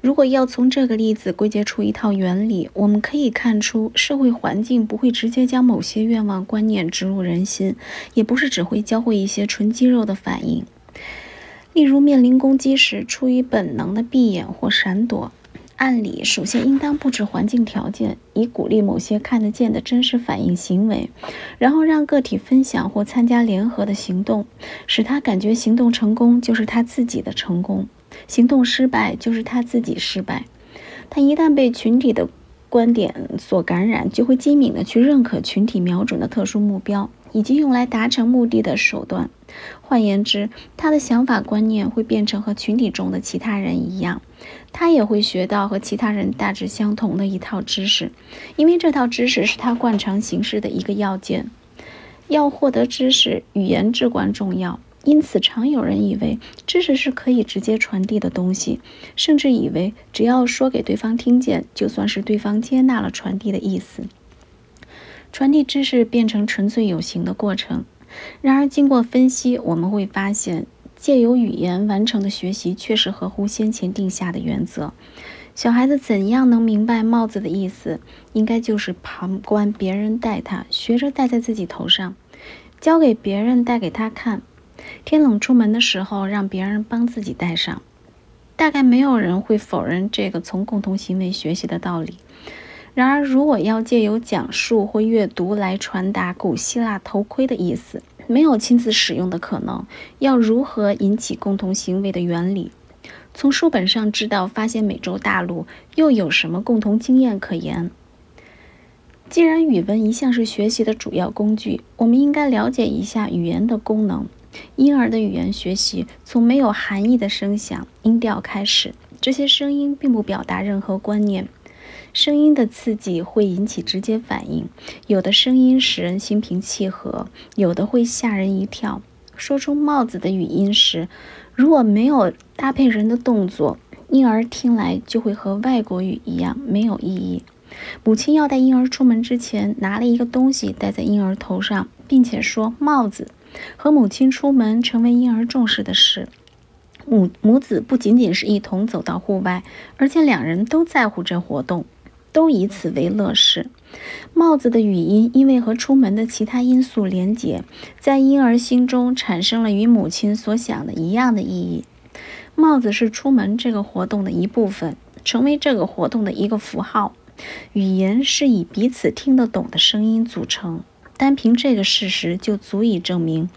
如果要从这个例子归结出一套原理，我们可以看出，社会环境不会直接将某些愿望观念植入人心，也不是只会教会一些纯肌肉的反应。例如，面临攻击时，出于本能的闭眼或闪躲。按理，首先应当布置环境条件，以鼓励某些看得见的真实反应行为，然后让个体分享或参加联合的行动，使他感觉行动成功就是他自己的成功，行动失败就是他自己失败。他一旦被群体的观点所感染，就会机敏地去认可群体瞄准的特殊目标。以及用来达成目的的手段。换言之，他的想法观念会变成和群体中的其他人一样，他也会学到和其他人大致相同的一套知识，因为这套知识是他惯常行事的一个要件。要获得知识，语言至关重要。因此，常有人以为知识是可以直接传递的东西，甚至以为只要说给对方听见，就算是对方接纳了传递的意思。传递知识变成纯粹有形的过程。然而，经过分析，我们会发现，借由语言完成的学习确实合乎先前定下的原则。小孩子怎样能明白帽子的意思？应该就是旁观别人戴它，学着戴在自己头上，教给别人戴给他看。天冷出门的时候，让别人帮自己戴上。大概没有人会否认这个从共同行为学习的道理。然而，如果要借由讲述或阅读来传达古希腊头盔的意思，没有亲自使用的可能。要如何引起共同行为的原理？从书本上知道发现美洲大陆，又有什么共同经验可言？既然语文一向是学习的主要工具，我们应该了解一下语言的功能。婴儿的语言学习从没有含义的声响、音调开始，这些声音并不表达任何观念。声音的刺激会引起直接反应，有的声音使人心平气和，有的会吓人一跳。说出帽子的语音时，如果没有搭配人的动作，婴儿听来就会和外国语一样没有意义。母亲要带婴儿出门之前，拿了一个东西戴在婴儿头上，并且说“帽子”，和母亲出门成为婴儿重视的事。母母子不仅仅是一同走到户外，而且两人都在乎这活动。都以此为乐事。帽子的语音因为和出门的其他因素连结，在婴儿心中产生了与母亲所想的一样的意义。帽子是出门这个活动的一部分，成为这个活动的一个符号。语言是以彼此听得懂的声音组成，单凭这个事实就足以证明，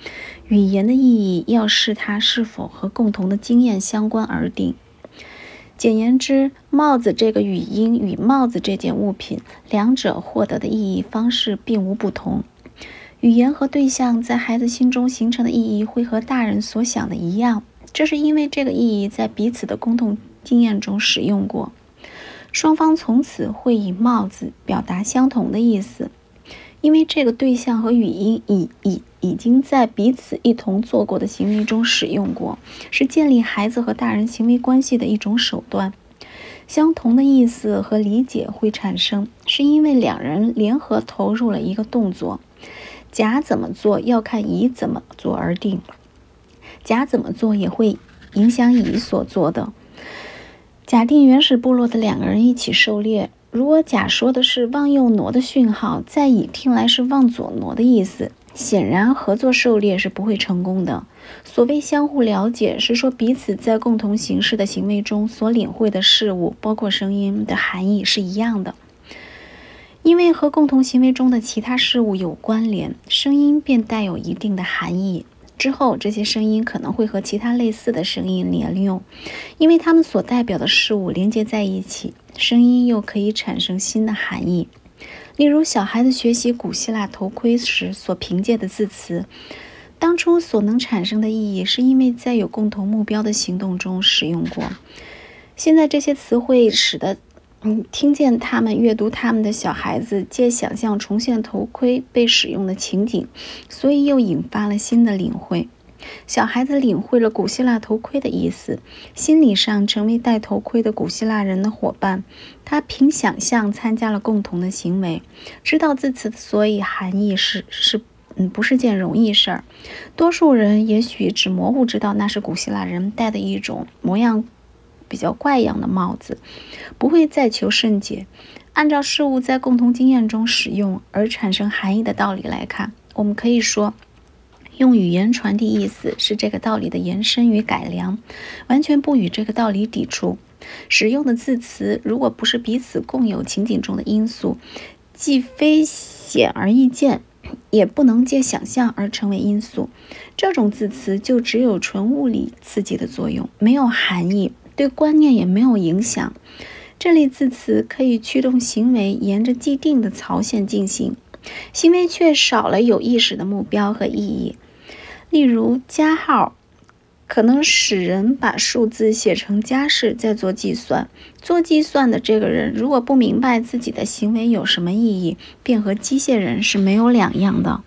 语言的意义要视它是否和共同的经验相关而定。简言之，帽子这个语音与帽子这件物品，两者获得的意义方式并无不同。语言和对象在孩子心中形成的意义会和大人所想的一样，这是因为这个意义在彼此的共同经验中使用过，双方从此会以帽子表达相同的意思。因为这个对象和语音已已已经在彼此一同做过的行为中使用过，是建立孩子和大人行为关系的一种手段。相同的意思和理解会产生，是因为两人联合投入了一个动作。甲怎么做要看乙怎么做而定，甲怎么做也会影响乙所做的。假定原始部落的两个人一起狩猎。如果甲说的是往右挪的讯号，在乙听来是往左挪的意思，显然合作狩猎是不会成功的。所谓相互了解，是说彼此在共同行事的行为中所领会的事物，包括声音的含义是一样的。因为和共同行为中的其他事物有关联，声音便带有一定的含义。之后，这些声音可能会和其他类似的声音连用，因为它们所代表的事物连接在一起，声音又可以产生新的含义。例如，小孩子学习古希腊头盔时所凭借的字词，当初所能产生的意义，是因为在有共同目标的行动中使用过。现在，这些词汇使得。嗯，听见他们阅读他们的小孩子借想象重现头盔被使用的情景，所以又引发了新的领会。小孩子领会了古希腊头盔的意思，心理上成为戴头盔的古希腊人的伙伴。他凭想象参加了共同的行为，知道字词所以含义是是嗯不是件容易事儿。多数人也许只模糊知道那是古希腊人戴的一种模样。比较怪样的帽子，不会再求甚解。按照事物在共同经验中使用而产生含义的道理来看，我们可以说，用语言传递意思是这个道理的延伸与改良，完全不与这个道理抵触。使用的字词如果不是彼此共有情景中的因素，既非显而易见，也不能借想象而成为因素，这种字词就只有纯物理刺激的作用，没有含义，对观念也没有影响。这类字词可以驱动行为沿着既定的槽线进行，行为却少了有意识的目标和意义。例如，加号可能使人把数字写成加式再做计算。做计算的这个人如果不明白自己的行为有什么意义，便和机械人是没有两样的。